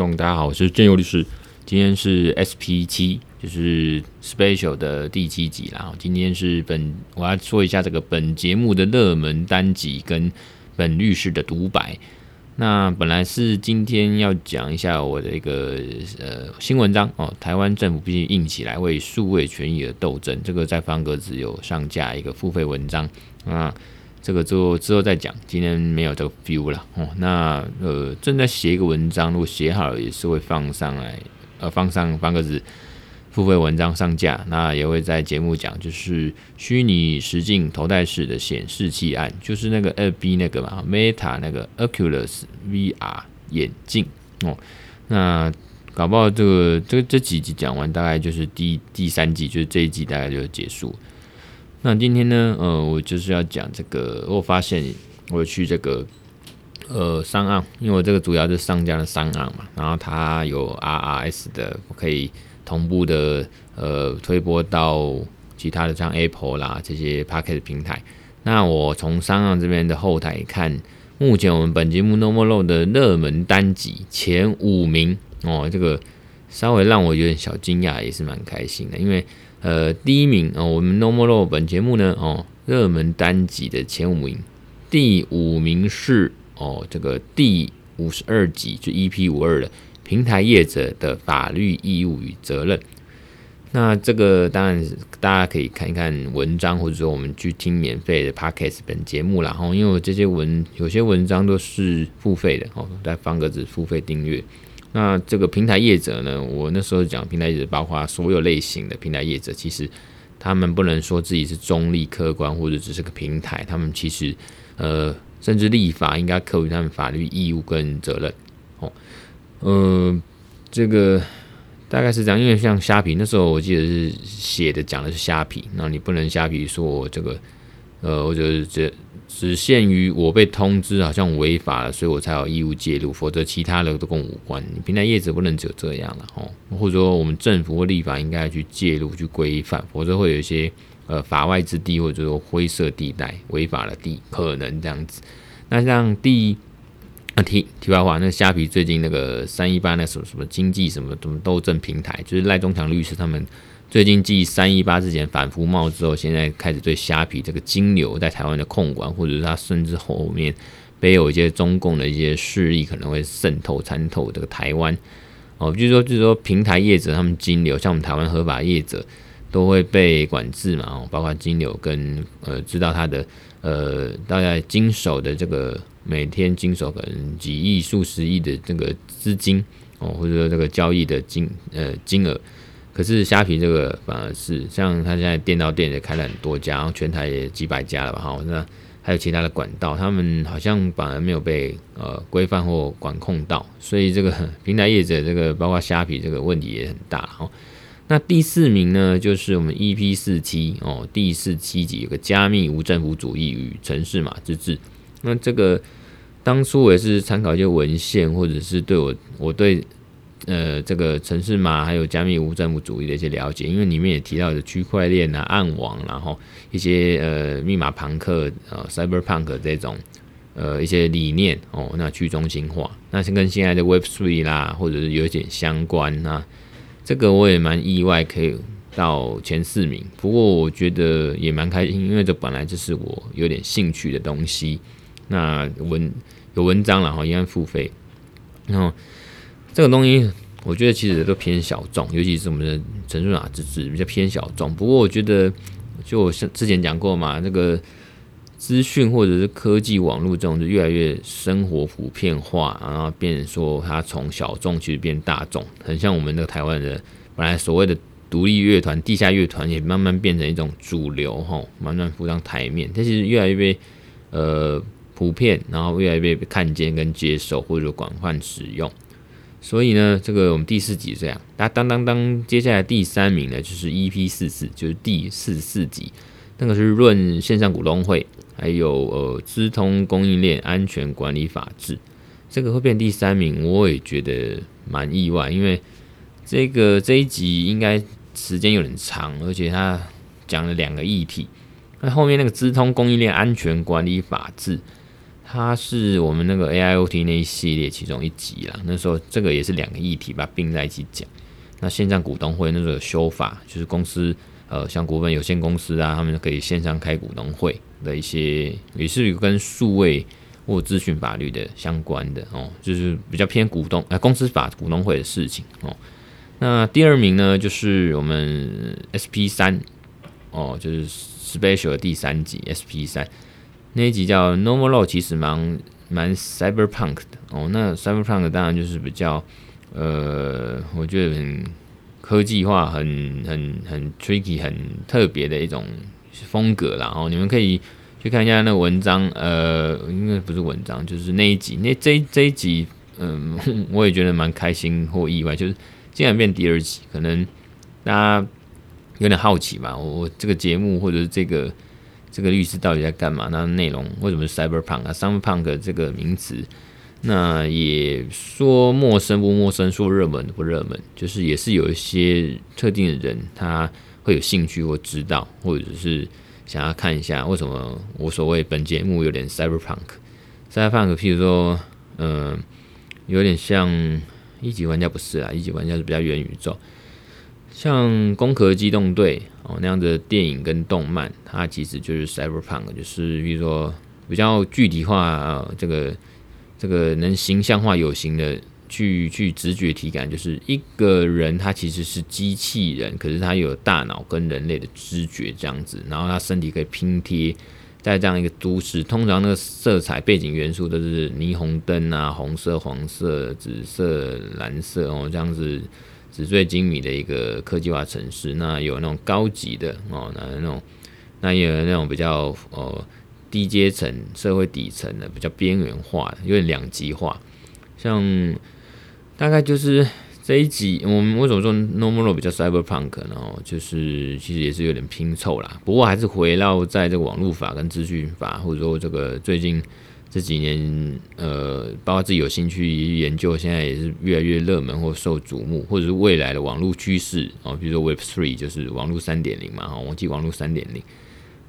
大家好，我是建佑律师。今天是 SP 七，就是 Special 的第七集啦。今天是本我要说一下这个本节目的热门单集跟本律师的独白。那本来是今天要讲一下我的一个呃新文章哦，台湾政府必须硬起来为数位权益而斗争。这个在方格子有上架一个付费文章啊。这个之后之后再讲，今天没有这个 view 了哦。那呃正在写一个文章，如果写好了也是会放上来，呃放上方格子付费文章上架。那也会在节目讲，就是虚拟实境头戴式的显示器案，就是那个二 B 那个嘛，Meta 那个 Oculus VR 眼镜哦。那搞不好这个这这几集讲完，大概就是第第三季，就是这一季大概就结束。那今天呢，呃，我就是要讲这个。我发现我去这个呃商岸，因为我这个主要是上架的商岸嘛，然后它有 RRS 的，可以同步的呃推播到其他的像 Apple 啦这些 Podcast 平台。那我从商岸这边的后台看，目前我们本节目 No More Law 的热门单集前五名哦，这个稍微让我有点小惊讶，也是蛮开心的，因为。呃，第一名哦，我们 No More Law 本节目呢哦，热门单集的前五名，第五名是哦，这个第五十二集就 EP 五二的平台业者的法律义务与责任。那这个当然大家可以看一看文章，或者说我们去听免费的 Podcast 本节目，然后因为这些文有些文章都是付费的哦，在方格子付费订阅。那这个平台业者呢？我那时候讲平台业者，包括所有类型的平台业者，其实他们不能说自己是中立、客观，或者只是个平台。他们其实呃，甚至立法应该课予他们法律义务跟责任。哦，呃，这个大概是这样。因为像虾皮那时候，我记得是写的讲的是虾皮，那你不能虾皮说这个，呃，我觉得这。只限于我被通知好像违法了，所以我才有义务介入，否则其他的都跟我无关。平台业者不能只有这样了哦，或者说我们政府或立法应该去介入去规范，否则会有一些呃法外之地或者说灰色地带、违法的地可能这样子。那像第啊题题外话，那虾皮最近那个三一八那什么什么经济什么什么斗争平台，就是赖中强律师他们。最近继三一八之前反复冒之后，现在开始对虾皮这个金流在台湾的控管，或者是它甚至后面背有一些中共的一些势力可能会渗透参透这个台湾哦，据说就是说平台业者他们金流，像我们台湾合法业者都会被管制嘛哦，包括金流跟呃知道他的呃大概经手的这个每天经手可能几亿数十亿的这个资金哦，或者说这个交易的金呃金额。可是虾皮这个反而是像他现在电到店也开了很多家，然后全台也几百家了吧？哈，那还有其他的管道，他们好像反而没有被呃规范或管控到，所以这个平台业者这个包括虾皮这个问题也很大。哈，那第四名呢，就是我们 EP 四七哦，第四七集有个加密无政府主义与城市码之治。那这个当初我也是参考一些文献，或者是对我我对。呃，这个城市码还有加密无政府主义的一些了解，因为里面也提到的区块链啊、暗网，然后一些呃密码庞克、呃 cyberpunk 这种呃一些理念哦，那去中心化，那是跟现在的 Web Three 啦，或者是有一点相关。那这个我也蛮意外，可以到前四名。不过我觉得也蛮开心，因为这本来就是我有点兴趣的东西。那文有文章然后应该付费，然后。这个东西，我觉得其实都偏小众，尤其是我们的程式码之治比较偏小众。不过，我觉得就我像之前讲过嘛，这个资讯或者是科技网络这种，就越来越生活普遍化，然后变成说它从小众其实变大众，很像我们那个台湾的本来所谓的独立乐团、地下乐团，也慢慢变成一种主流，哈，慢慢浮上台面。它其实越来越被呃普遍，然后越来越被看见跟接受，或者广泛使用。所以呢，这个我们第四集这样，那当当当，接下来第三名呢，就是 EP 四四，就是第四四集，那个是论线上股东会，还有呃资通供应链安全管理法制，这个会变第三名，我也觉得蛮意外，因为这个这一集应该时间有点长，而且他讲了两个议题，那后面那个资通供应链安全管理法制。它是我们那个 AIoT 那一系列其中一集啦。那时候这个也是两个议题把它并在一起讲。那线上股东会那时候有修法，就是公司呃像股份有限公司啊，他们可以线上开股东会的一些，也是跟数位或资讯法律的相关的哦，就是比较偏股东呃公司法股东会的事情哦。那第二名呢，就是我们 SP 三哦，就是 Special 的第三集 SP 三。那一集叫 Normal Law，其实蛮蛮 Cyberpunk 的哦。那 Cyberpunk 当然就是比较呃，我觉得很科技化、很很很 tricky、很特别的一种风格啦。哦，你们可以去看一下那个文章，呃，应该不是文章，就是那一集。那这这一集，嗯、我也觉得蛮开心或意外，就是竟然变第二集，可能大家有点好奇吧。我我这个节目或者是这个。这个律师到底在干嘛？那内容为什么是 cyberpunk 啊？cyberpunk 这个名词，那也说陌生不陌生，说热门不热门，就是也是有一些特定的人他会有兴趣或知道，或者是想要看一下为什么我所谓本节目有点 cyberpunk。cyberpunk 譬如说，嗯、有点像一级玩家不是啊，一级玩家是比较元宇宙。像《攻壳机动队》哦那样的电影跟动漫，它其实就是 cyberpunk，就是比如说比较具体化，呃、这个这个能形象化有形的去去直觉体感，就是一个人他其实是机器人，可是他有大脑跟人类的知觉这样子，然后他身体可以拼贴在这样一个都市，通常那个色彩背景元素都是霓虹灯啊，红色、黄色、紫色、蓝色哦这样子。纸醉金迷的一个科技化城市，那有那种高级的哦，那那种那也有那种比较呃低阶层社会底层的比较边缘化的，有点两极化。像大概就是这一集，我们为什么说 normal 比较 Cyberpunk 呢？哦就是其实也是有点拼凑啦，不过还是围绕在这个网络法跟资讯法，或者说这个最近。这几年，呃，包括自己有兴趣研究，现在也是越来越热门或受瞩目，或者是未来的网络趋势哦，比如说 Web Three 就是网络三点零嘛，哈，网际网络三点零。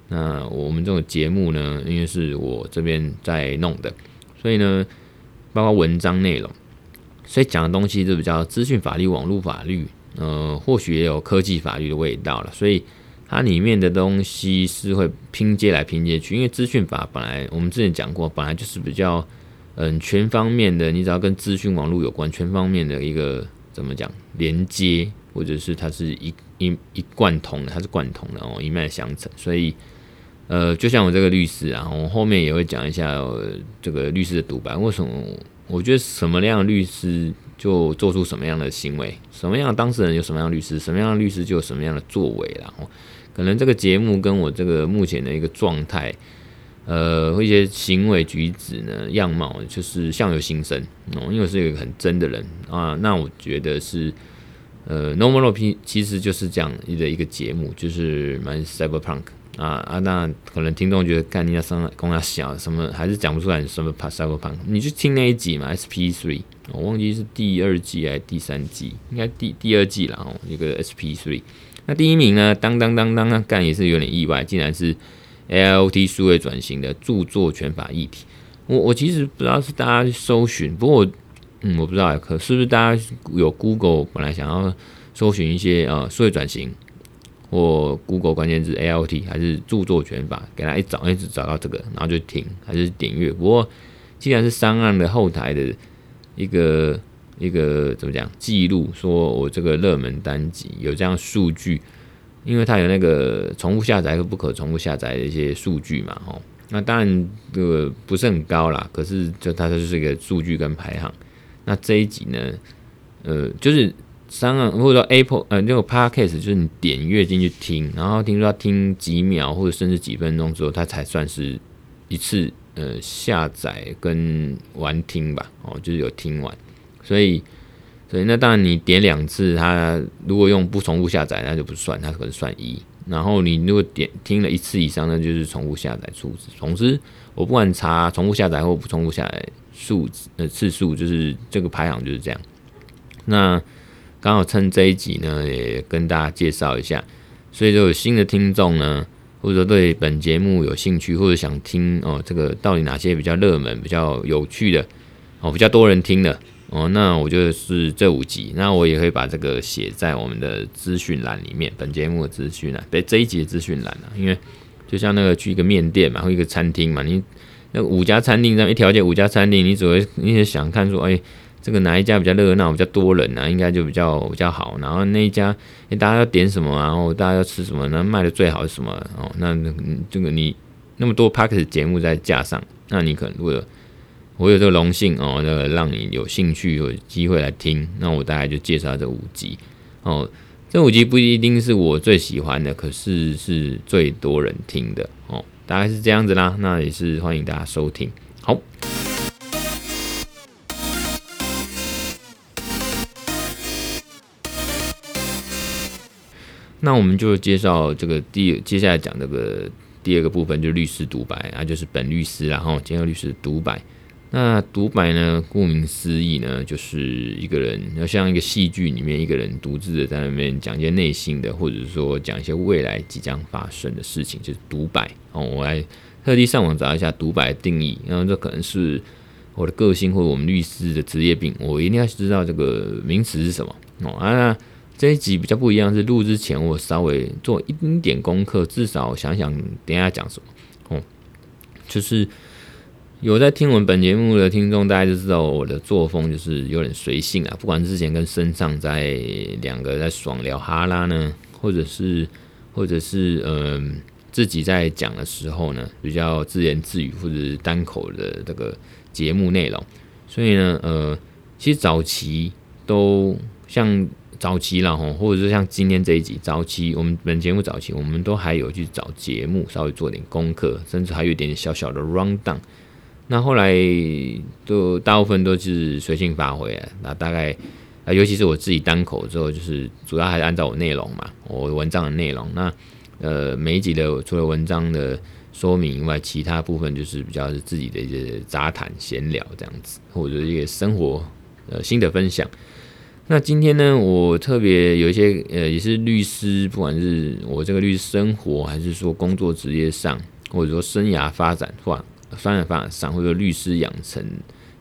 那我们这种节目呢，因为是我这边在弄的，所以呢，包括文章内容，所以讲的东西就比较资讯法律、网络法律，呃，或许也有科技法律的味道了，所以。它里面的东西是会拼接来拼接去，因为资讯法本来我们之前讲过，本来就是比较嗯全方面的，你只要跟资讯网络有关，全方面的一个怎么讲连接，或者是它是一一一贯通的，它是贯通的哦，一脉相承。所以呃，就像我这个律师啊，我后面也会讲一下、这个律师的独白。为什么我觉得什么样的律师就做出什么样的行为，什么样的当事人有什么样的律师，什么样的律师就有什么样的作为，然后。可能这个节目跟我这个目前的一个状态，呃，一些行为举止呢，样貌就是相由心生哦。因为我是一个很真的人啊，那我觉得是呃，Normal P，其实就是这样的一个节目，就是蛮 Cyberpunk 啊啊。那可能听众觉得干你要上跟他小什么，还是讲不出来什么 Cyberpunk。你去听那一集嘛，SP Three，我忘记是第二季还是第三季，应该第第二季了哦，一个 SP Three。那第一名呢？当当当当当，干也是有点意外，竟然是 AIoT 数位转型的著作权法议题。我我其实不知道是大家去搜寻，不过嗯，我不知道可是不是大家有 Google 本来想要搜寻一些呃数位转型或 Google 关键字 AIoT 还是著作权法，给他一找一直找到这个，然后就听还是点阅。不过既然是上岸的后台的一个。一个怎么讲记录？说我这个热门单集有这样数据，因为它有那个重复下载和不可重复下载的一些数据嘛，吼。那当然这个不是很高啦，可是就它就是一个数据跟排行。那这一集呢，呃，就是三个或者说 Apple 呃那个 Podcast，就是你点阅进去听，然后听说要听几秒或者甚至几分钟之后，它才算是一次呃下载跟玩听吧，哦，就是有听完。所以，所以那当然你点两次，它如果用不重复下载，那就不算，它可能算一。然后你如果点听了一次以上，那就是重复下载数字。总之，我不管查重复下载或不重复下载数字呃次数，就是这个排行就是这样。那刚好趁这一集呢，也跟大家介绍一下。所以，就有新的听众呢，或者说对本节目有兴趣，或者想听哦，这个到底哪些比较热门、比较有趣的哦，比较多人听的哦，那我觉得是这五集，那我也会把这个写在我们的资讯栏里面，本节目的资讯栏，对这一集的资讯栏啊，因为就像那个去一个面店嘛，或一个餐厅嘛，你那五家餐厅这样一条街五家餐厅，你只会你也想看说，哎。这个哪一家比较热闹，比较多人啊，应该就比较比较好。然后那一家，哎，大家要点什么？然后大家要吃什么？那卖的最好是什么？哦，那这个你那么多 Podcast 节目在架上，那你可能会有我有这个荣幸哦，那个让你有兴趣有机会来听。那我大概就介绍这五集哦，这五集不一定是我最喜欢的，可是是最多人听的哦，大概是这样子啦。那也是欢迎大家收听。好。那我们就介绍这个第接下来讲这个第二个部分，就是律师独白啊，就是本律师，然后兼个律师独白。那独白呢，顾名思义呢，就是一个人要像一个戏剧里面一个人独自的在那边讲一些内心的，或者是说讲一些未来即将发生的事情，就是独白。哦，我来特地上网找一下独白的定义，然后这可能是我的个性或者我们律师的职业病，我一定要知道这个名词是什么哦啊。这一集比较不一样，是录之前我稍微做一丁点功课，至少想想等下讲什么哦。就是有在听我们本节目的听众，大家就知道我的作风就是有点随性啊。不管之前跟身上在两个在爽聊哈拉呢，或者是或者是嗯、呃、自己在讲的时候呢，比较自言自语或者是单口的这个节目内容。所以呢，呃，其实早期都像。早期了哈，或者是像今天这一集，早期我们本节目早期，我们都还有去找节目，稍微做点功课，甚至还有一点小小的 round down。那后来都大部分都是随性发挥啊，那大概啊，尤其是我自己单口之后，就是主要还是按照我内容嘛，我文章的内容。那呃，每一集的除了文章的说明以外，其他部分就是比较是自己的一些杂谈闲聊这样子，或者一些生活呃新的分享。那今天呢，我特别有一些呃，也是律师，不管是我这个律师生活，还是说工作职业上，或者说生涯发展或生涯发展上，或者说律师养成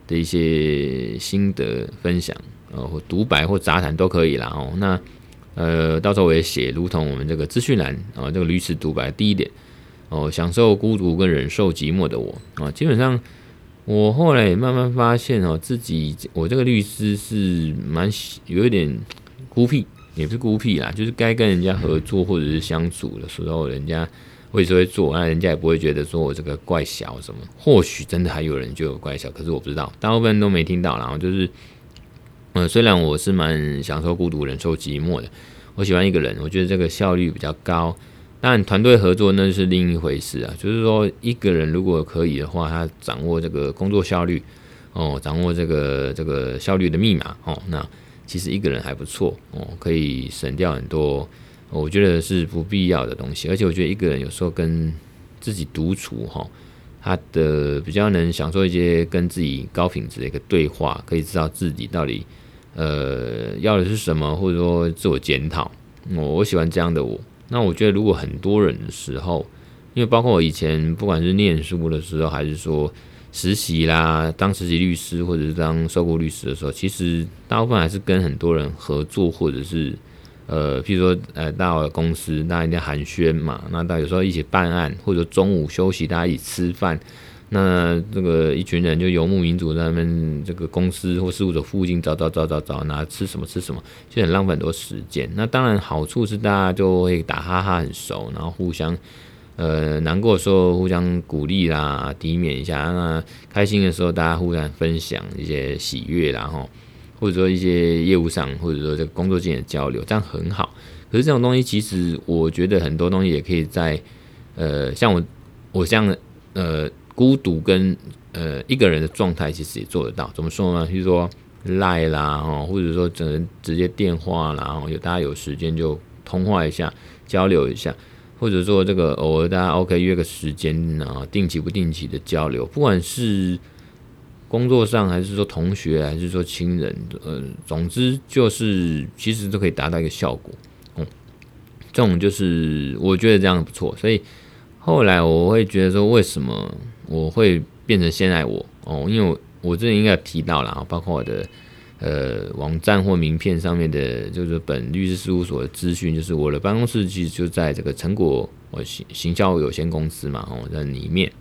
的一些心得分享，呃，或独白或杂谈都可以啦哦。那呃，到时候我也写，如同我们这个资讯栏啊，这个律师独白第一点哦，享受孤独跟忍受寂寞的我啊，基本上。我后来也慢慢发现哦，自己我这个律师是蛮有一点孤僻，也不是孤僻啦，就是该跟人家合作或者是相处的时候，人家会说会做，那人家也不会觉得说我这个怪小什么。或许真的还有人就有怪小，可是我不知道，大部分人都没听到。然后就是，嗯，虽然我是蛮享受孤独、忍受寂寞的，我喜欢一个人，我觉得这个效率比较高。但，团队合作那是另一回事啊。就是说，一个人如果可以的话，他掌握这个工作效率哦，掌握这个这个效率的密码哦，那其实一个人还不错哦，可以省掉很多我觉得是不必要的东西。而且我觉得一个人有时候跟自己独处哈，他的比较能享受一些跟自己高品质的一个对话，可以知道自己到底呃要的是什么，或者说自我检讨。我我喜欢这样的我。那我觉得，如果很多人的时候，因为包括我以前不管是念书的时候，还是说实习啦，当实习律师或者是当收购律师的时候，其实大部分还是跟很多人合作，或者是呃，譬如说呃，到了公司，大家一定寒暄嘛，那大家有时候一起办案，或者中午休息，大家一起吃饭。那这个一群人就游牧民族在他们这个公司或事务所附近找找找找找，那吃什么吃什么，就很浪费很多时间。那当然好处是大家就会打哈哈很熟，然后互相呃难过的时候互相鼓励啦，抵免一下。那开心的时候大家互相分享一些喜悦，然后或者说一些业务上或者说这个工作间的交流，这样很好。可是这种东西其实我觉得很多东西也可以在呃像我我这样呃。孤独跟呃一个人的状态其实也做得到，怎么说呢？就是说赖啦，哦，或者说只能直接电话啦，然后有大家有时间就通话一下，交流一下，或者说这个偶尔大家 OK 约个时间啊，定期不定期的交流，不管是工作上还是说同学还是说亲人，呃，总之就是其实都可以达到一个效果，嗯，这种就是我觉得这样不错，所以。后来我会觉得说，为什么我会变成现在我哦？因为我我之前应该提到了，包括我的呃网站或名片上面的，就是本律师事务所的资讯，就是我的办公室其实就在这个成果我行行销有限公司嘛，哦，在里面。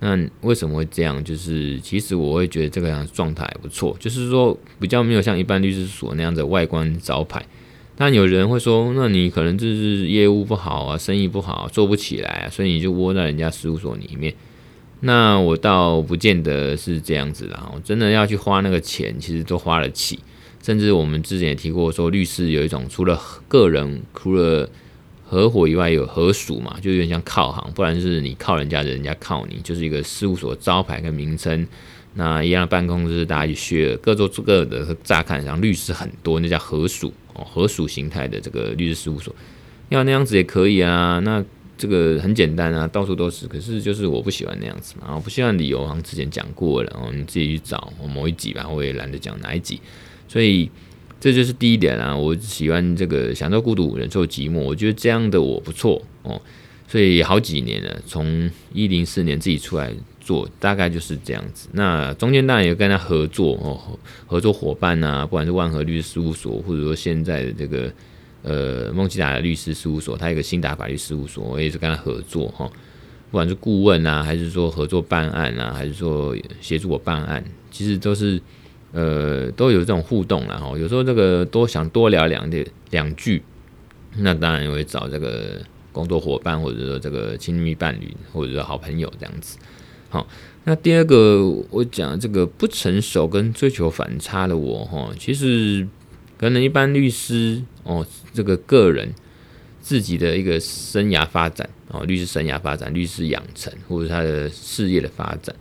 那为什么会这样？就是其实我会觉得这个样子状态不错，就是说比较没有像一般律师所那样的外观招牌。但有人会说，那你可能就是业务不好啊，生意不好，做不起来啊，所以你就窝在人家事务所里面。那我倒不见得是这样子啦，我真的要去花那个钱，其实都花得起。甚至我们之前也提过，说律师有一种除了个人，除了合伙以外，有合署嘛，就有点像靠行，不然就是你靠人家，人家靠你，就是一个事务所招牌跟名称。那一样的办公室，大家去学各做各的，乍看上律师很多，那叫合署哦，合署形态的这个律师事务所，要那样子也可以啊。那这个很简单啊，到处都是。可是就是我不喜欢那样子嘛，我不喜欢理由，好像之前讲过了然后，你自己去找某一集吧，我也懒得讲哪一集。所以这就是第一点啊，我喜欢这个享受孤独，忍受寂寞，我觉得这样的我不错哦。所以好几年了，从一零四年自己出来。做大概就是这样子，那中间当然也跟他合作哦，合作伙伴啊，不管是万和律师事务所，或者说现在的这个呃孟基达的律师事务所，他有个新达法律事务所，我也是跟他合作哈，不管是顾问啊，还是说合作办案啊，还是说协助我办案，其实都是呃都有这种互动啦哈。有时候这个多想多聊两点两句，那当然也会找这个工作伙伴，或者说这个亲密伴侣，或者说好朋友这样子。好，那第二个我讲这个不成熟跟追求反差的我哈，其实可能一般律师哦，这个个人自己的一个生涯发展哦，律师生涯发展、律师养成或者他的事业的发展，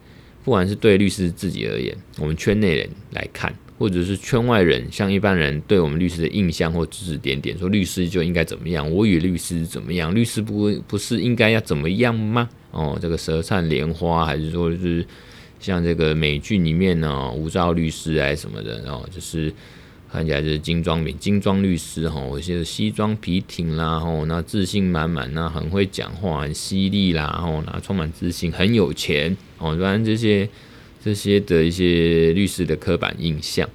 不管是对律师自己而言，我们圈内人来看，或者是圈外人，像一般人对我们律师的印象或指指点点，说律师就应该怎么样，我与律师怎么样，律师不不是应该要怎么样吗？哦，这个舌灿莲花，还是说是像这个美剧里面呢，无照律师还是什么的，然后就是看起来就是精装名精装律师哈，有些西装笔挺啦，吼，那自信满满，那很会讲话，很犀利啦，吼，那充满自信，很有钱，哦，反正这些这些的一些律师的刻板印象。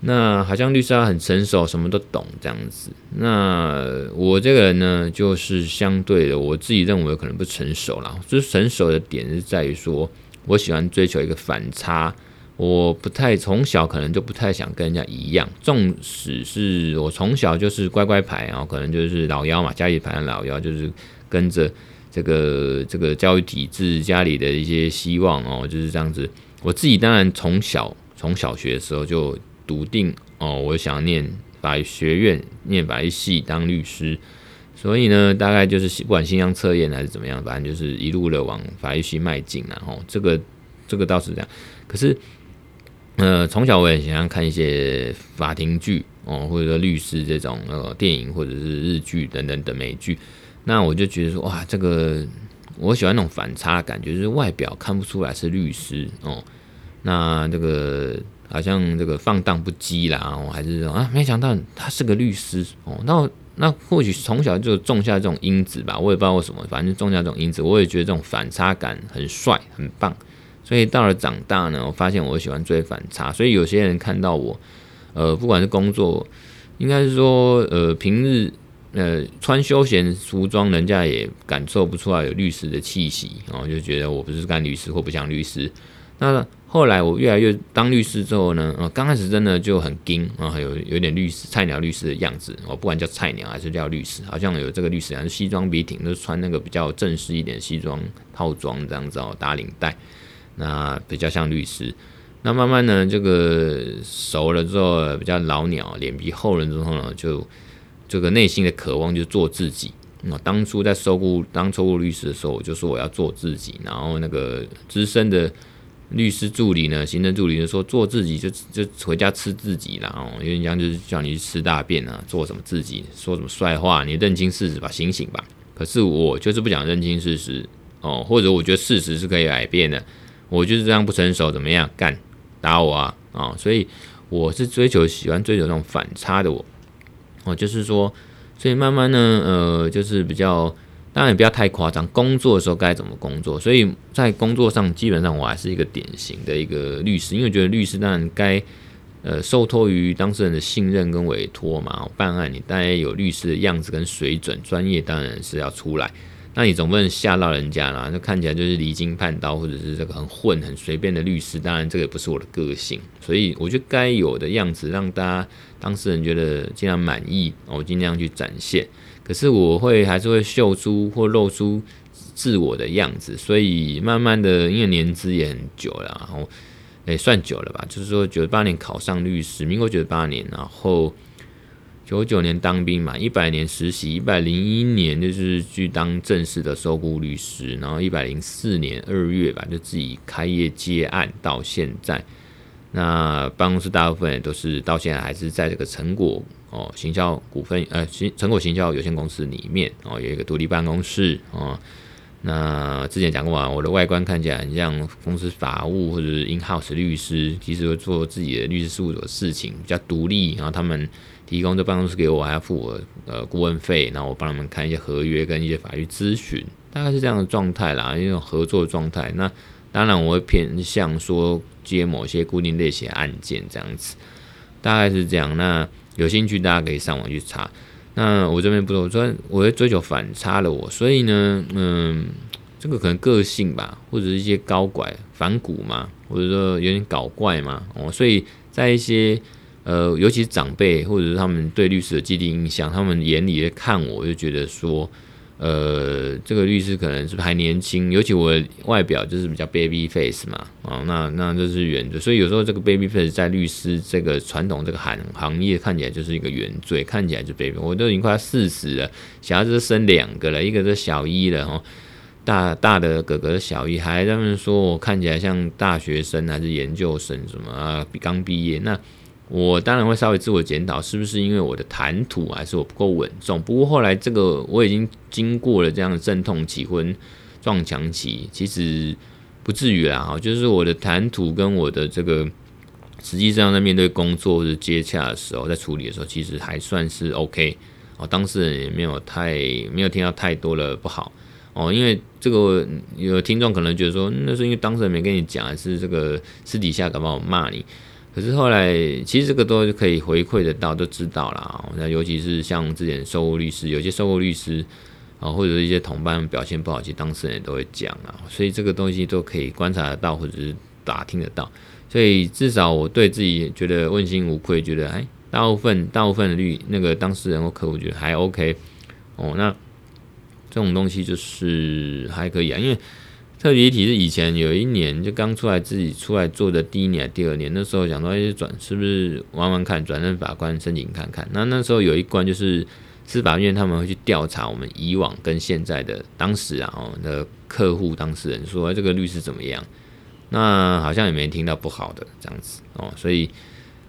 那好像律师他很成熟，什么都懂这样子。那我这个人呢，就是相对的，我自己认为可能不成熟啦。就是成熟的点是在于说，我喜欢追求一个反差。我不太从小可能就不太想跟人家一样，纵使是我从小就是乖乖牌啊，可能就是老幺嘛，家里排的老幺，就是跟着这个这个教育体制、家里的一些希望哦，就是这样子。我自己当然从小从小学的时候就。笃定哦，我想念法学院，念法律系当律师，所以呢，大概就是不管新疆测验还是怎么样，反正就是一路的往法律系迈进，然后这个这个倒是这样。可是，呃，从小我也喜欢看一些法庭剧哦，或者说律师这种呃电影或者是日剧等等的美剧，那我就觉得说哇，这个我喜欢那种反差的感觉，就是外表看不出来是律师哦，那这个。好像这个放荡不羁啦，哦，还是说啊，没想到他是个律师哦。那那或许从小就种下这种因子吧，我也不知道为什么，反正种下这种因子，我也觉得这种反差感很帅很棒。所以到了长大呢，我发现我喜欢追反差。所以有些人看到我，呃，不管是工作，应该是说呃平日呃穿休闲服装，人家也感受不出来有律师的气息，然后就觉得我不是干律师或不像律师。那后来我越来越当律师之后呢，呃，刚开始真的就很惊啊，有有点律师菜鸟律师的样子。我不管叫菜鸟还是叫律师，好像有这个律师还是西装笔挺，都穿那个比较正式一点西装套装这样子哦，打领带，那比较像律师。那慢慢呢，这个熟了之后，比较老鸟，脸皮厚了之后呢，就这个内心的渴望就做自己。那当初在收购当收顾律师的时候，我就说我要做自己，然后那个资深的。律师助理呢，行政助理就说做自己就就回家吃自己了哦，有点像就是叫你去吃大便啊，做什么自己，说什么帅话，你认清事实吧，醒醒吧。可是我就是不想认清事实哦，或者我觉得事实是可以改变的，我就是这样不成熟，怎么样干打我啊啊、哦！所以我是追求喜欢追求那种反差的我哦，就是说，所以慢慢呢，呃，就是比较当然也不要太夸张。工作的时候该怎么工作？所以在工作上，基本上我还是一个典型的一个律师，因为觉得律师当然该呃受托于当事人的信任跟委托嘛。办案你当然有律师的样子跟水准，专业当然是要出来。那你总不能吓到人家啦，就看起来就是离经叛道，或者是这个很混、很随便的律师。当然，这个也不是我的个性，所以我觉得该有的样子，让大家当事人觉得尽量满意，我尽量去展现。可是我会还是会秀出或露出自我的样子，所以慢慢的，因为年资也很久了，然后也算久了吧，就是说九八年考上律师，民国九八年，然后。九九年当兵嘛，一百年实习，一百零一年就是去当正式的收购律师，然后一百零四年二月吧，就自己开业接案到现在。那办公室大部分都是到现在还是在这个成果哦行销股份呃行成果行销有限公司里面哦有一个独立办公室哦。那之前讲过啊，我的外观看起来很像公司法务或者是 in house 律师，其实会做自己的律师事务所的事情，比较独立，然后他们。提供这办公室给我，还要付我呃顾问费，然后我帮他们看一些合约跟一些法律咨询，大概是这样的状态啦，一种合作状态。那当然我会偏向说接某些固定类型案件这样子，大概是这样。那有兴趣大家可以上网去查。那我这边不说，说我会追求反差的我，所以呢，嗯，这个可能个性吧，或者是一些高拐反骨嘛，或者说有点搞怪嘛，哦，所以在一些。呃，尤其是长辈或者是他们对律师的既定印象，他们眼里看我就觉得说，呃，这个律师可能是不是还年轻，尤其我外表就是比较 baby face 嘛，啊、哦，那那这是原罪，所以有时候这个 baby face 在律师这个传统这个行行业看起来就是一个原罪，看起来就 baby，我都已经快四十了，小孩子生两个了，一个是小一了，哦，大大的哥哥小一，还他们说我看起来像大学生还是研究生什么啊，刚毕业那。我当然会稍微自我检讨，是不是因为我的谈吐还是我不够稳重？不过后来这个我已经经过了这样的阵痛期、或撞墙期，其实不至于啦。哈，就是我的谈吐跟我的这个 实际上在面对工作或者接洽的时候，在处理的时候，其实还算是 OK。哦，当事人也没有太没有听到太多的不好哦，因为这个有听众可能觉得说，那是因为当事人没跟你讲，还是这个私底下敢不好骂你。可是后来，其实这个都可以回馈得到，都知道啦。那尤其是像之前受雇律师，有些受雇律师啊，或者是一些同伴表现不好，其实当事人也都会讲啊。所以这个东西都可以观察得到，或者是打听得到。所以至少我对自己觉得问心无愧，觉得哎，大部分大部分律那个当事人或客户觉得还 OK 哦。那这种东西就是还可以啊，因为。特别一提是以前有一年就刚出来自己出来做的第一年、第二年，那时候想说哎，转是不是玩玩看，转任法官申请看看。那那时候有一关就是司法院他们会去调查我们以往跟现在的当时啊我们的客户当事人说这个律师怎么样？那好像也没听到不好的这样子哦，所以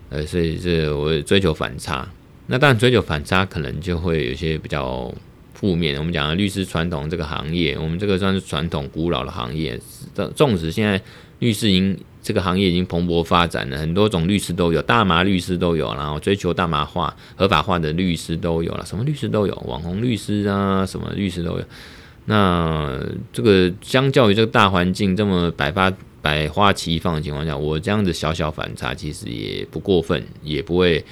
呃，所以这我追求反差。那当然追求反差可能就会有些比较。负面，我们讲的律师传统这个行业，我们这个算是传统古老的行业。纵使现在律师已经这个行业已经蓬勃发展了，很多种律师都有，大麻律师都有，然后追求大麻化合法化的律师都有了，什么律师都有，网红律师啊，什么律师都有。那这个相较于这个大环境这么百发百花齐放的情况下，我这样子小小反差其实也不过分，也不会。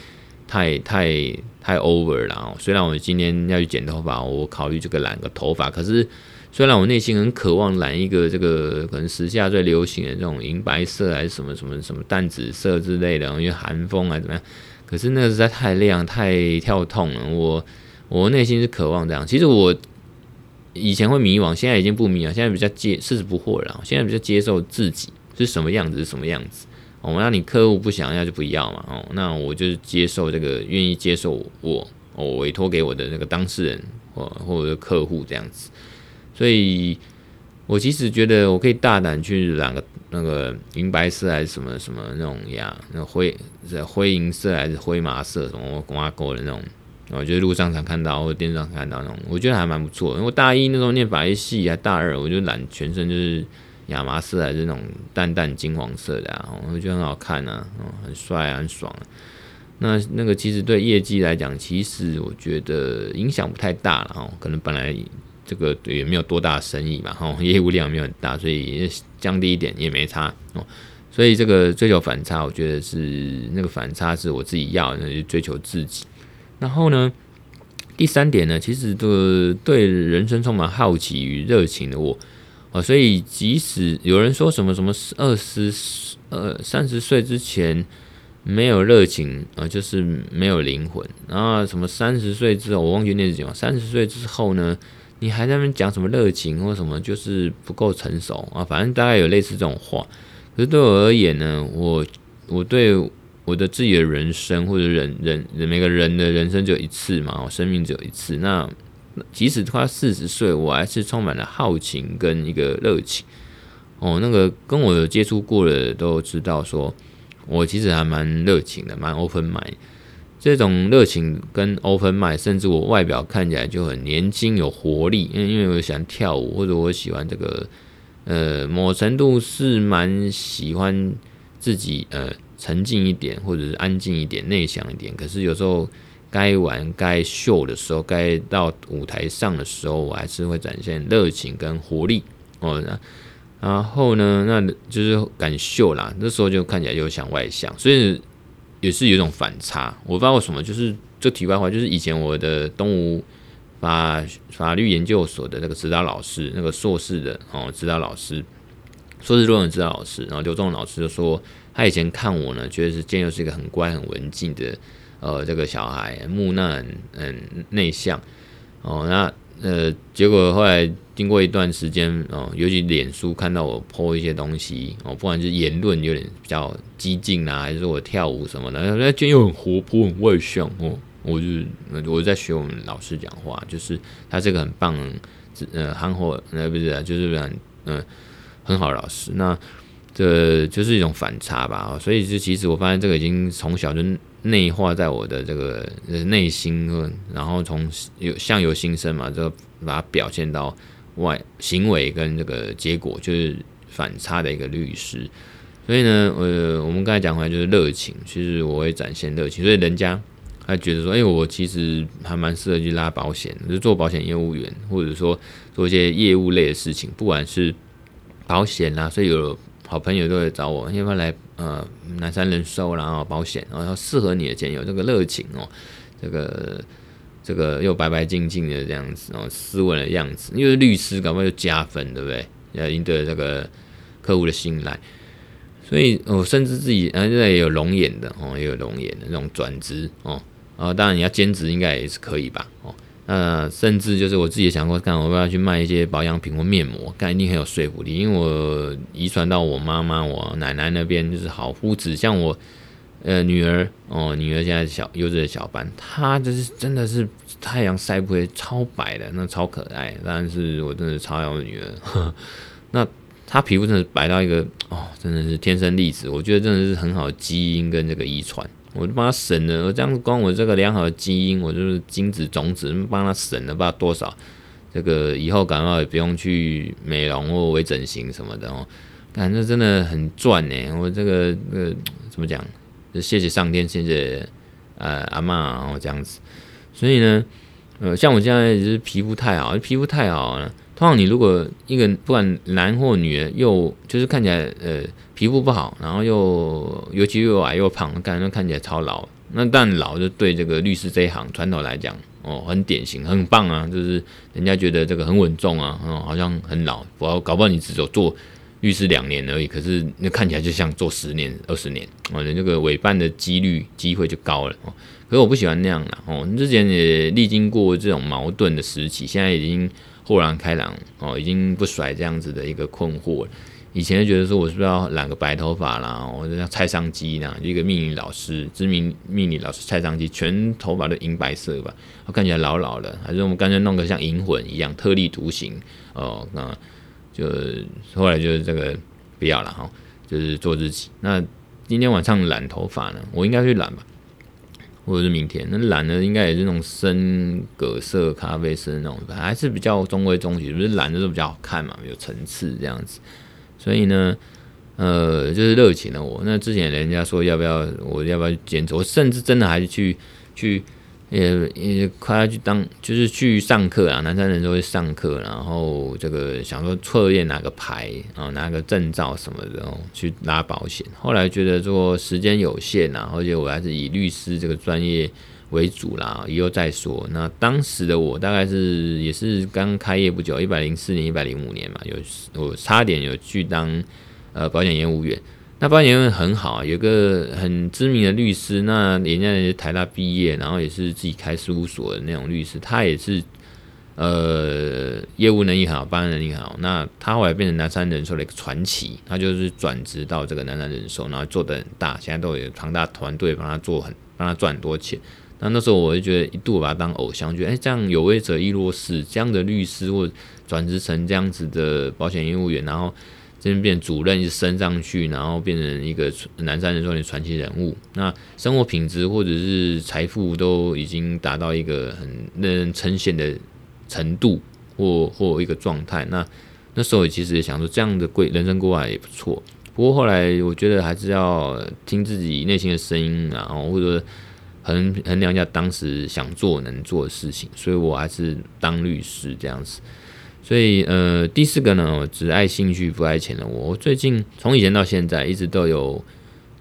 太太太 over 了哦！虽然我今天要去剪头发，我考虑这个染个头发。可是，虽然我内心很渴望染一个这个可能时下最流行的这种银白色，还是什么什么什么淡紫色之类的，因为寒风还是怎么样？可是那个实在太亮、太跳痛了。我我内心是渴望这样。其实我以前会迷惘，现在已经不迷惘，现在比较接世事不惑了。现在比较接受自己是什么样子，是什么样子。哦，那你客户不想要就不要嘛。哦，那我就是接受这个，愿意接受我，我委托给我的那个当事人或或者是客户这样子。所以，我其实觉得我可以大胆去染个那个银白色还是什么什么那种呀，那灰是灰银色还是灰麻色什么挂钩的那种。我觉得路上常看到或者电视上看到那种，我觉得还蛮不错。因为大一那时候念法律系，还大二，我就染全身就是。亚麻色还是那种淡淡金黄色的啊，我觉得很好看啊，很帅啊，很爽啊。那那个其实对业绩来讲，其实我觉得影响不太大了哈。可能本来这个也没有多大生意嘛，哈，业务量没有很大，所以降低一点也没差哦。所以这个追求反差，我觉得是那个反差是我自己要，那就追求自己。然后呢，第三点呢，其实都对人生充满好奇与热情的我啊，所以即使有人说什么什么二十呃三十岁之前没有热情啊，就是没有灵魂。然后什么三十岁之后，我忘记那是什么，三十岁之后呢，你还在那边讲什么热情或什么，就是不够成熟啊。反正大概有类似这种话。可是对我而言呢，我我对。我的自己的人生，或者人人每个人的人生只有一次嘛，我生命只有一次。那即使他四十岁，我还是充满了好奇跟一个热情。哦，那个跟我有接触过的都知道，说我其实还蛮热情的，蛮 open mind。这种热情跟 open mind，甚至我外表看起来就很年轻有活力，因为因为我喜欢跳舞，或者我喜欢这个，呃，某程度是蛮喜欢自己呃。沉静一点，或者是安静一点、内向一点。可是有时候该玩、该秀的时候，该到舞台上的时候，我还是会展现热情跟活力哦。然后呢，那就是敢秀啦。那时候就看起来又像外向，所以也是有种反差。我不知道为什么，就是这题外话，就是以前我的东吴法法律研究所的那个指导老师，那个硕士的哦指导老师，硕士论文指导老师，然后刘仲老师就说。他以前看我呢，觉得是建佑是一个很乖、很文静的，呃，这个小孩，木讷、很内向。哦，那呃，结果后来经过一段时间，哦，尤其脸书看到我 po 一些东西，哦，不管是言论有点比较激进啊，还是我跳舞什么的，那建佑很活泼、很外向。哦，我就我在学我们老师讲话，就是他这个很棒，呃，憨厚，呃，不是，就是很嗯、很好的老师。那。这就是一种反差吧，所以就其实我发现这个已经从小就内化在我的这个内心，然后从有相由心生嘛，就把它表现到外行为跟这个结果，就是反差的一个律师。所以呢，呃，我们刚才讲回来就是热情，其实我会展现热情，所以人家还觉得说，哎，我其实还蛮适合去拉保险，就做保险业务员，或者说做一些业务类的事情，不管是保险啊，所以有。好朋友都会找我，要不要来？呃，南山人寿，然后保险，然后适合你的钱，有这个热情哦，这个这个又白白净净的这样子哦，斯文的样子，因为律师，搞不好就加分，对不对？要赢得这个客户的信赖，所以我、哦、甚至自己，啊，现在也有龙眼的哦，也有龙眼的那种转职哦，然后当然你要兼职，应该也是可以吧？哦。呃，甚至就是我自己也想过，看我要不要去卖一些保养品或面膜，看一定很有说服力，因为我遗传到我妈妈、我奶奶那边就是好肤质，像我呃女儿哦，女儿现在小幼稚的小班，她就是真的是太阳晒不会超白的，那超可爱。但是我真的超爱我女儿，那她皮肤真的白到一个哦，真的是天生丽质，我觉得真的是很好的基因跟这个遗传。我就帮他省了，我这样子光我这个良好的基因，我就是精子种子，帮他省了不知道多少。这个以后感冒也不用去美容或微整形什么的哦，感觉真的很赚呢。我这个呃、怎么讲？就谢谢上天，谢谢呃阿嬷然后这样子。所以呢，呃，像我现在就是皮肤太好，皮肤太好了。通常你如果一个不管男或女，又就是看起来呃皮肤不好，然后又尤其又矮又胖，感觉看起来超老。那但老就对这个律师这一行传统来讲哦，很典型，很棒啊，就是人家觉得这个很稳重啊，哦，好像很老。我搞不好你只有做律师两年而已，可是那看起来就像做十年、二十年哦，你这个委办的几率机会就高了哦。可是我不喜欢那样啦哦，之前也历经过这种矛盾的时期，现在已经。豁然开朗哦，已经不甩这样子的一个困惑了。以前就觉得说，我是不是要染个白头发啦？我就像蔡尚基那样，一个命理老师，知名命理老师蔡尚基，全头发都银白色吧，我看起来老老的。还是我们干脆弄个像银魂一样特立独行哦？那就后来就是这个不要了哈，就是做自己。那今天晚上染头发呢？我应该去染吧。或者是明天，那染的应该也是那种深葛色、咖啡色那种，还是比较中规中矩，不是染的都比较好看嘛，有层次这样子。所以呢，呃，就是热情的我。那之前人家说要不要，我要不要兼职？我甚至真的还是去去也也快要去当，就是去上课啊，南山人寿会上课，然后这个想说测验哪个牌啊，拿个证照什么的，去拉保险。后来觉得说时间有限啊，而且我还是以律师这个专业为主啦，以后再说。那当时的我大概是也是刚开业不久，一百零四年、一百零五年嘛，有我差点有去当呃保险业务员。那保险业务员很好啊，有个很知名的律师，那人家也是台大毕业，然后也是自己开事务所的那种律师，他也是呃业务能力很好，办案能力好。那他后来变成南山人寿的一个传奇，他就是转职到这个南山人寿，然后做得很大，现在都有庞大团队帮他做很，帮他赚很多钱。那那时候我就觉得一度把他当偶像，觉得哎这样有为者亦若是这样的律师，或转职成这样子的保险业务员，然后。这边变主任，升上去，然后变成一个南山人寿的传奇人物。那生活品质或者是财富都已经达到一个很令人称羡的程度，或或一个状态。那那时候也其实也想说，这样的规人生规划也不错。不过后来我觉得还是要听自己内心的声音，然后或者衡衡量一下当时想做能做的事情。所以我还是当律师这样子。所以，呃，第四个呢，我只爱兴趣不爱钱的我。我最近从以前到现在，一直都有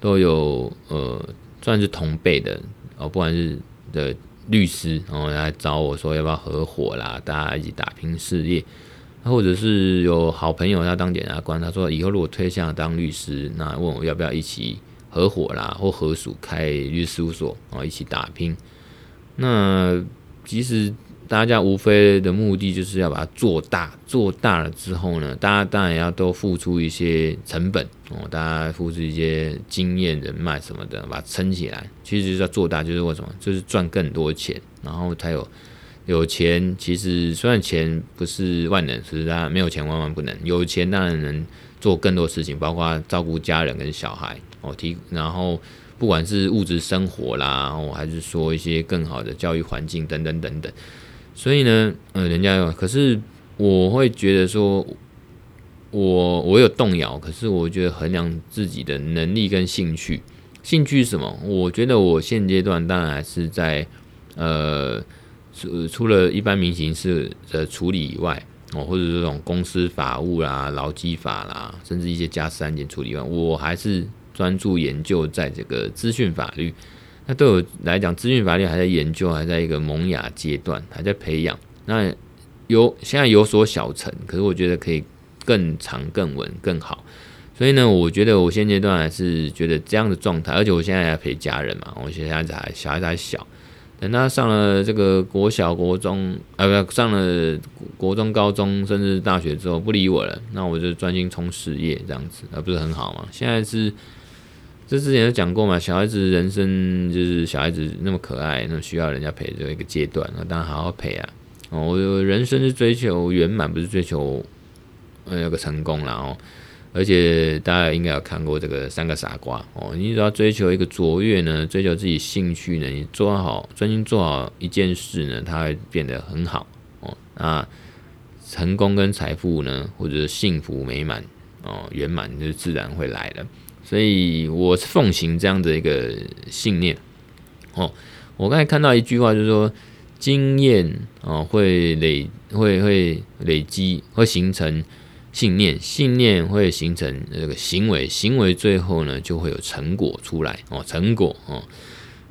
都有呃，算是同辈的哦，不管是的律师，然后来找我说要不要合伙啦，大家一起打拼事业，或者是有好朋友要当检察官，他说以后如果推向当律师，那问我要不要一起合伙啦，或合署开律师事务所，然后一起打拼。那其实。大家无非的目的就是要把它做大，做大了之后呢，大家当然要都付出一些成本哦，大家付出一些经验、人脉什么的，把它撑起来。其实就是要做大，就是为什么？就是赚更多钱，然后才有有钱。其实虽然钱不是万能，实际没有钱万万不能。有钱当然能做更多事情，包括照顾家人跟小孩哦，提然后不管是物质生活啦，哦，还是说一些更好的教育环境等等等等。所以呢，呃，人家有，可是我会觉得说，我我有动摇，可是我觉得衡量自己的能力跟兴趣，兴趣是什么？我觉得我现阶段当然还是在，呃，除除了一般民刑事的处理以外，哦，或者这种公司法务啦、劳基法啦，甚至一些家事案件处理以外，我还是专注研究在这个资讯法律。那对我来讲，资讯法律还在研究，还在一个萌芽阶段，还在培养。那有现在有所小成，可是我觉得可以更长、更稳、更好。所以呢，我觉得我现阶段还是觉得这样的状态，而且我现在还陪家人嘛，我现在还小孩子还小，等他上了这个国小、国中，呃，不，上了国中、高中，甚至大学之后不理我了，那我就专心冲事业，这样子，而不是很好嘛？现在是。这之前有讲过嘛，小孩子人生就是小孩子那么可爱，那么需要人家陪着一个阶段，那当然好好陪啊。哦，我人生是追求圆满，不是追求呃有个成功然后，而且大家应该有看过这个三个傻瓜哦。你只要追求一个卓越呢，追求自己兴趣呢，你做好专心做好一件事呢，它会变得很好哦。那成功跟财富呢，或者是幸福美满哦，圆满就自然会来了。所以我是奉行这样的一个信念哦。我刚才看到一句话，就是说经验哦会累会会累积会形成信念，信念会形成这个行为，行为最后呢就会有成果出来哦，成果哦。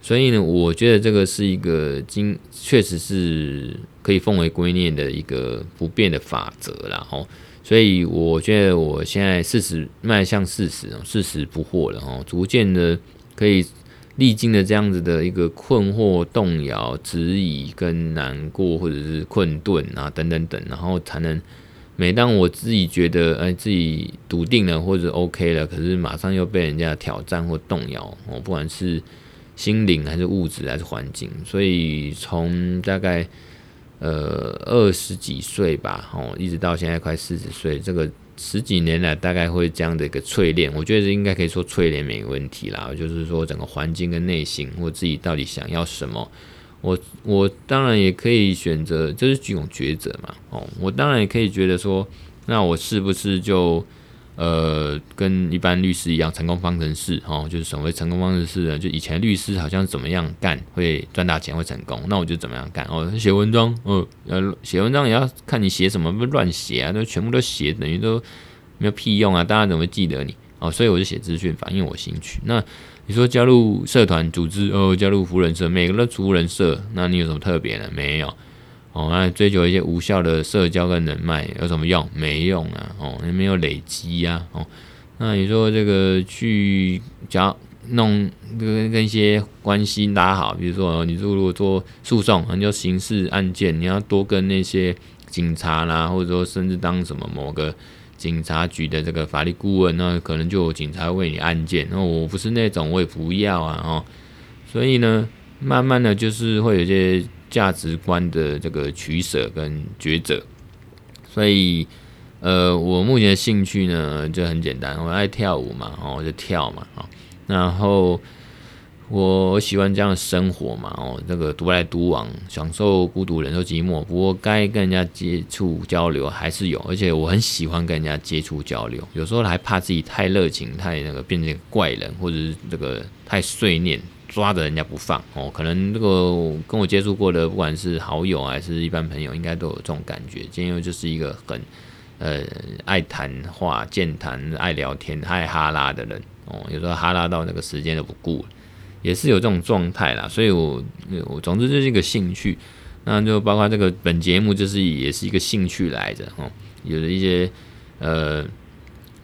所以呢，我觉得这个是一个经确实是可以奉为圭臬的一个不变的法则啦。哦。所以我觉得我现在四十迈向四十，四十不惑了哦，逐渐的可以历经了这样子的一个困惑、动摇、质疑跟难过，或者是困顿啊等等等，然后才能每当我自己觉得哎自己笃定了或者 OK 了，可是马上又被人家挑战或动摇哦，不管是心灵还是物质还是环境，所以从大概。呃，二十几岁吧，哦，一直到现在快四十岁，这个十几年来大概会这样的一个淬炼，我觉得应该可以说淬炼没问题啦。就是说整个环境跟内心，我自己到底想要什么，我我当然也可以选择，就是几种抉择嘛，哦，我当然也可以觉得说，那我是不是就呃，跟一般律师一样，成功方程式哦，就是所谓成功方程式呢，就以前律师好像怎么样干会赚大钱会成功，那我就怎么样干哦，写文章哦，呃，写文章也要看你写什么，不乱写啊，都全部都写，等于都没有屁用啊，大家怎么会记得你哦？所以我就写资讯反映我兴趣。那你说加入社团组织哦，加入扶轮社，每个人都扶轮社，那你有什么特别的？没有。哦，那追求一些无效的社交跟人脉有什么用？没用啊！哦，也没有累积呀！哦，那你说这个去交弄跟跟一些关系打好，比如说你如果做诉讼，你就刑事案件，你要多跟那些警察啦，或者说甚至当什么某个警察局的这个法律顾问，那可能就有警察为你案件。那我不是那种，我也不要啊！哦，所以呢，慢慢的就是会有些。价值观的这个取舍跟抉择，所以呃，我目前的兴趣呢就很简单，我爱跳舞嘛，哦，我就跳嘛，哦，然后我喜欢这样的生活嘛，哦，这个独来独往，享受孤独，忍受寂寞。不过该跟人家接触交流还是有，而且我很喜欢跟人家接触交流，有时候还怕自己太热情，太那个变成怪人，或者是这个太碎念。抓着人家不放哦，可能这个跟我接触过的，不管是好友还是一般朋友，应该都有这种感觉。今天就是一个很呃爱谈话、健谈、爱聊天、爱哈拉的人哦，有时候哈拉到那个时间都不顾，也是有这种状态啦。所以我我总之就是一个兴趣，那就包括这个本节目就是也是一个兴趣来着哦，有了一些呃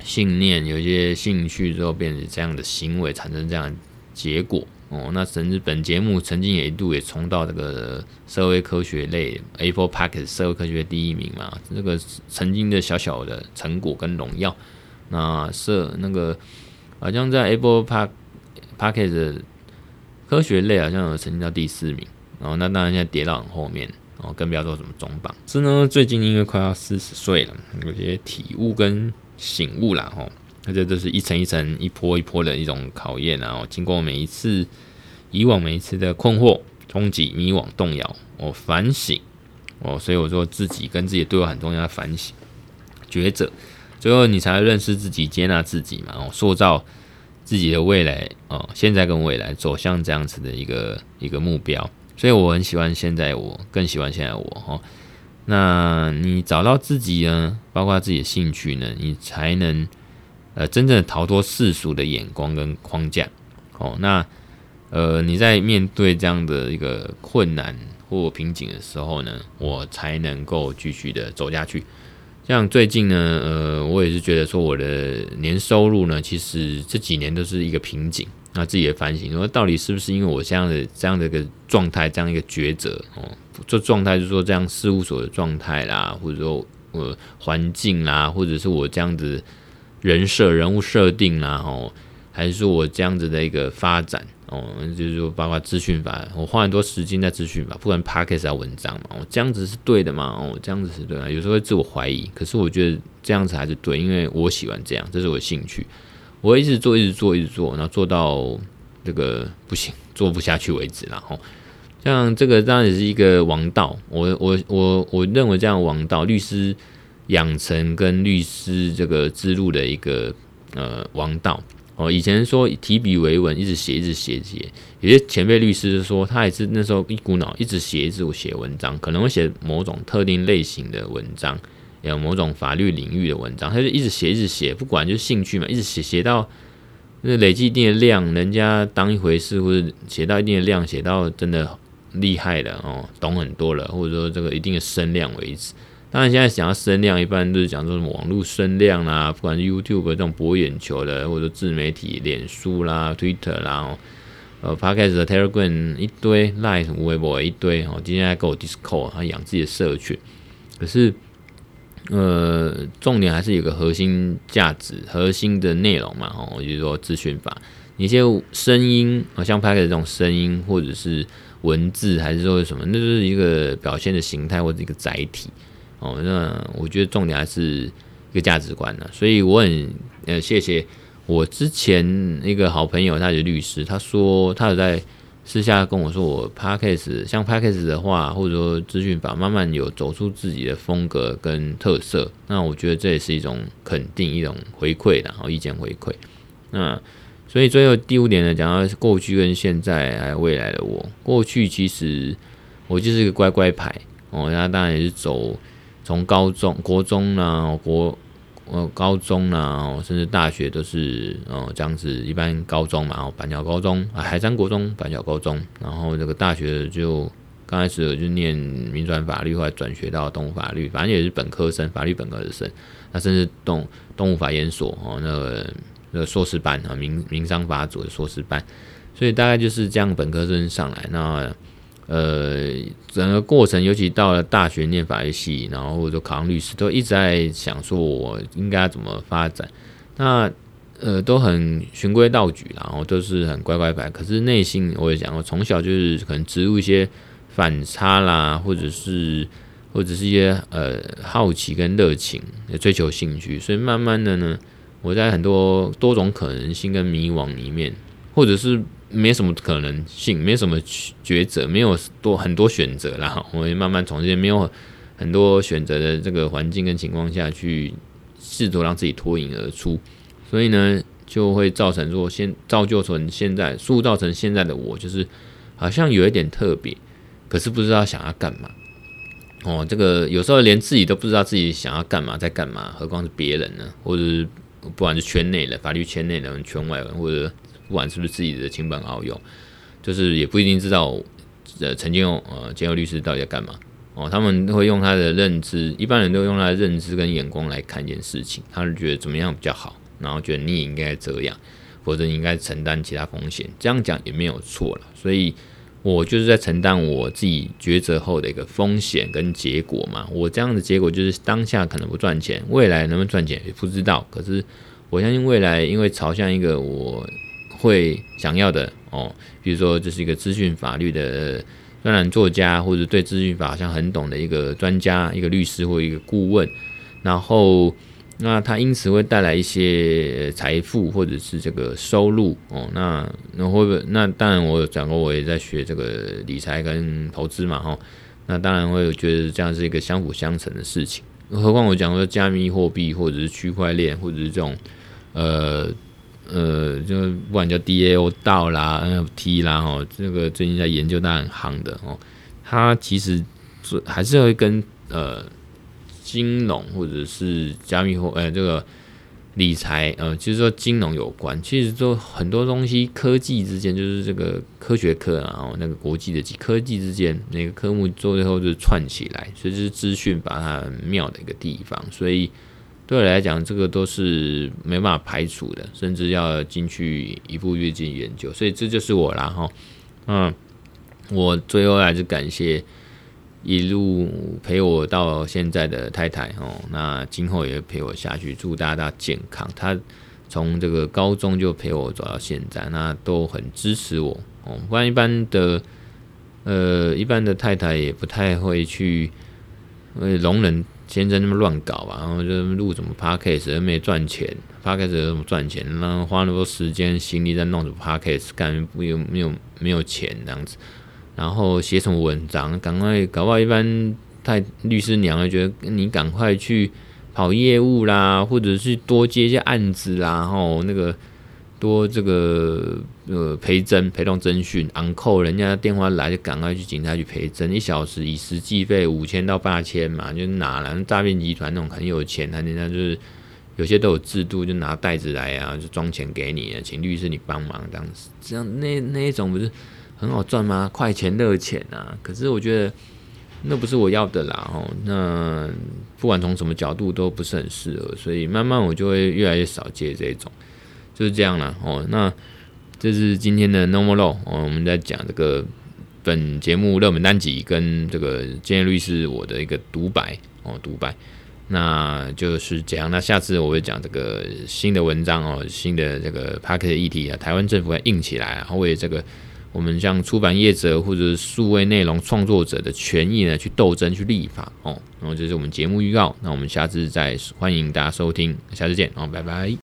信念，有一些兴趣之后变成这样的行为，产生这样的结果。哦，那甚至本节目曾经也一度也冲到这个社会科学类 A4 Podcast 社会科学第一名嘛，这个曾经的小小的成果跟荣耀。那社那个好像在 A4 Podcast Podcast 科学类好像有曾经到第四名，然后那当然现在跌到很后面，哦，更不要说什么中榜。是呢，最近因为快要四十岁了，有些体悟跟醒悟啦，吼。这都是一层一层、一波一波的一种考验，然后经过每一次、以往每一次的困惑、冲击、迷惘、动摇，我反省，哦，所以我说自己跟自己对我很重要的反省、抉择，最后你才会认识自己、接纳自己嘛，哦，塑造自己的未来，哦，现在跟未来走向这样子的一个一个目标，所以我很喜欢现在我，更喜欢现在我，哦，那你找到自己呢，包括自己的兴趣呢，你才能。呃，真正的逃脱世俗的眼光跟框架，哦，那呃，你在面对这样的一个困难或瓶颈的时候呢，我才能够继续的走下去。像最近呢，呃，我也是觉得说我的年收入呢，其实这几年都是一个瓶颈。那自己的反省，说到底是不是因为我这样的这样的一个状态，这样一个抉择哦，这状态就是说这样事务所的状态啦，或者说呃环境啦，或者是我这样子。人设、人物设定啦，哦，还是说我这样子的一个发展哦，就是说包括资讯法，我花很多时间在资讯法，不管 Podcast 还文章嘛，哦，这样子是对的嘛？哦，这样子是对的，有时候会自我怀疑，可是我觉得这样子还是对，因为我喜欢这样，这是我的兴趣，我一直做，一直做，一直做，然后做到这个不行，做不下去为止，然后像这个当然也是一个王道，我我我我认为这样王道，律师。养成跟律师这个之路的一个呃王道哦，以前说提笔为文，一直写一直写写，有些前辈律师说他也是那时候一股脑一直写一直写文章，可能会写某种特定类型的文章，有某种法律领域的文章，他就一直写一直写，不管就是兴趣嘛，一直写写到那累积一定的量，人家当一回事，或者写到一定的量，写到真的厉害了哦，懂很多了，或者说这个一定的声量为止。当然，现在想要声量，一般都是讲说什么网络声量啦，不管是 YouTube 这种博眼球的，或者说自媒体、脸书啦、Twitter 啦，呃，Podcast 的 Telegram 一堆，Line 微博一堆，哦，今天还搞 Discord，还养自己的社群。可是，呃，重点还是有个核心价值、核心的内容嘛，哦，就是说资讯法，一些声音，好像 Podcast 这种声音，或者是文字，还是说什么，那就是一个表现的形态或者一个载体。哦，那我觉得重点还是一个价值观呢，所以我很呃谢谢我之前一个好朋友，他是律师，他说他有在私下跟我说，我 Podcast 像 Podcast 的话，或者说资讯法，慢慢有走出自己的风格跟特色。那我觉得这也是一种肯定，一种回馈，然后意见回馈。那所以最后第五点呢，讲到过去跟现在还有未来的我。过去其实我就是一个乖乖牌哦，那当然也是走从高中、国中啊，国。呃，高中啊，甚至大学都是呃这样子，一般高中嘛，哦板桥高中啊，海山国中、板桥高中，然后这个大学就刚开始就念民传法律，后来转学到东吴法律，反正也是本科生，法律本科生，那甚至东东吴法研所哦，那个那个硕士班啊，民民商法组的硕士班，所以大概就是这样本科生上来那。呃，整个过程，尤其到了大学念法律系，然后或者说考上律师，都一直在想说，我应该怎么发展。那呃，都很循规蹈矩，然后都是很乖乖牌。可是内心我也讲过，从小就是可能植入一些反差啦，或者是或者是一些呃好奇跟热情，追求兴趣。所以慢慢的呢，我在很多多种可能性跟迷惘里面，或者是。没什么可能性，没什么抉择，没有多很多选择啦。我会慢慢从这些没有很多选择的这个环境跟情况下去试图让自己脱颖而出，所以呢，就会造成说现造就成现在塑造成现在的我，就是好像有一点特别，可是不知道想要干嘛。哦，这个有时候连自己都不知道自己想要干嘛，在干嘛，何况是别人呢？或者是不管是圈内的法律圈内的人、圈外人，或者。不管是不是自己的亲朋好友，就是也不一定知道，呃，曾经呃，兼佑律师到底在干嘛哦？他们会用他的认知，一般人都用他的认知跟眼光来看一件事情，他是觉得怎么样比较好，然后觉得你也应该这样，或者你应该承担其他风险，这样讲也没有错了。所以我就是在承担我自己抉择后的一个风险跟结果嘛。我这样的结果就是当下可能不赚钱，未来能不能赚钱也不知道。可是我相信未来，因为朝向一个我。会想要的哦，比如说这是一个资讯法律的专栏作家，或者对资讯法好像很懂的一个专家、一个律师或一个顾问，然后那他因此会带来一些财富或者是这个收入哦，那那会不会？那当然我有讲过，我也在学这个理财跟投资嘛哈，那当然会觉得这样是一个相辅相成的事情。何况我讲说加密货币或者是区块链或者是这种呃。呃，就不管叫 DAO 道啦、NFT 啦，哦，这个最近在研究，它很夯的哦。它其实还是会跟呃金融或者是加密货，呃，这个理财，呃，其实说金融有关。其实说很多东西，科技之间就是这个科学课啊，然后那个国际的科技之间那个科目最后就串起来，所以就是资讯把它很妙的一个地方，所以。对我来讲，这个都是没办法排除的，甚至要进去一步越进研究，所以这就是我啦哈。嗯，我最后还是感谢一路陪我到现在的太太哦，那今后也陪我下去，祝大家健康。她从这个高中就陪我走到现在，那都很支持我哦。不然一般的呃，一般的太太也不太会去呃容忍。先在那么乱搞吧，然后就录什么 podcast 又没赚钱，podcast 又怎么赚钱？然后花那么多时间心力在弄什么 podcast，干没有没有没有钱这样子，然后写什么文章，赶快搞不好一般太律师娘会觉得你赶快去跑业务啦，或者是多接一些案子啦，然后那个。多这个呃陪诊陪同侦讯昂扣，人家电话来就赶快去警察局陪诊，一小时以时计费五千到八千嘛，就拿了诈骗集团那种很有钱，他人家就是有些都有制度，就拿袋子来啊，就装钱给你，请律师你帮忙这样子，这样那那一种不是很好赚吗？快钱热钱啊！可是我觉得那不是我要的啦哦，那不管从什么角度都不是很适合，所以慢慢我就会越来越少接这种。就是这样了哦，那这是今天的 No More Law 哦，我们在讲这个本节目热门单集跟这个兼佑律师我的一个独白哦，独白，那就是这样。那下次我会讲这个新的文章哦，新的这个 Podcast 议题啊，台湾政府要硬起来，然后为这个我们像出版业者或者数位内容创作者的权益呢去斗争去立法哦。然后这是我们节目预告，那我们下次再欢迎大家收听，下次见哦，拜拜。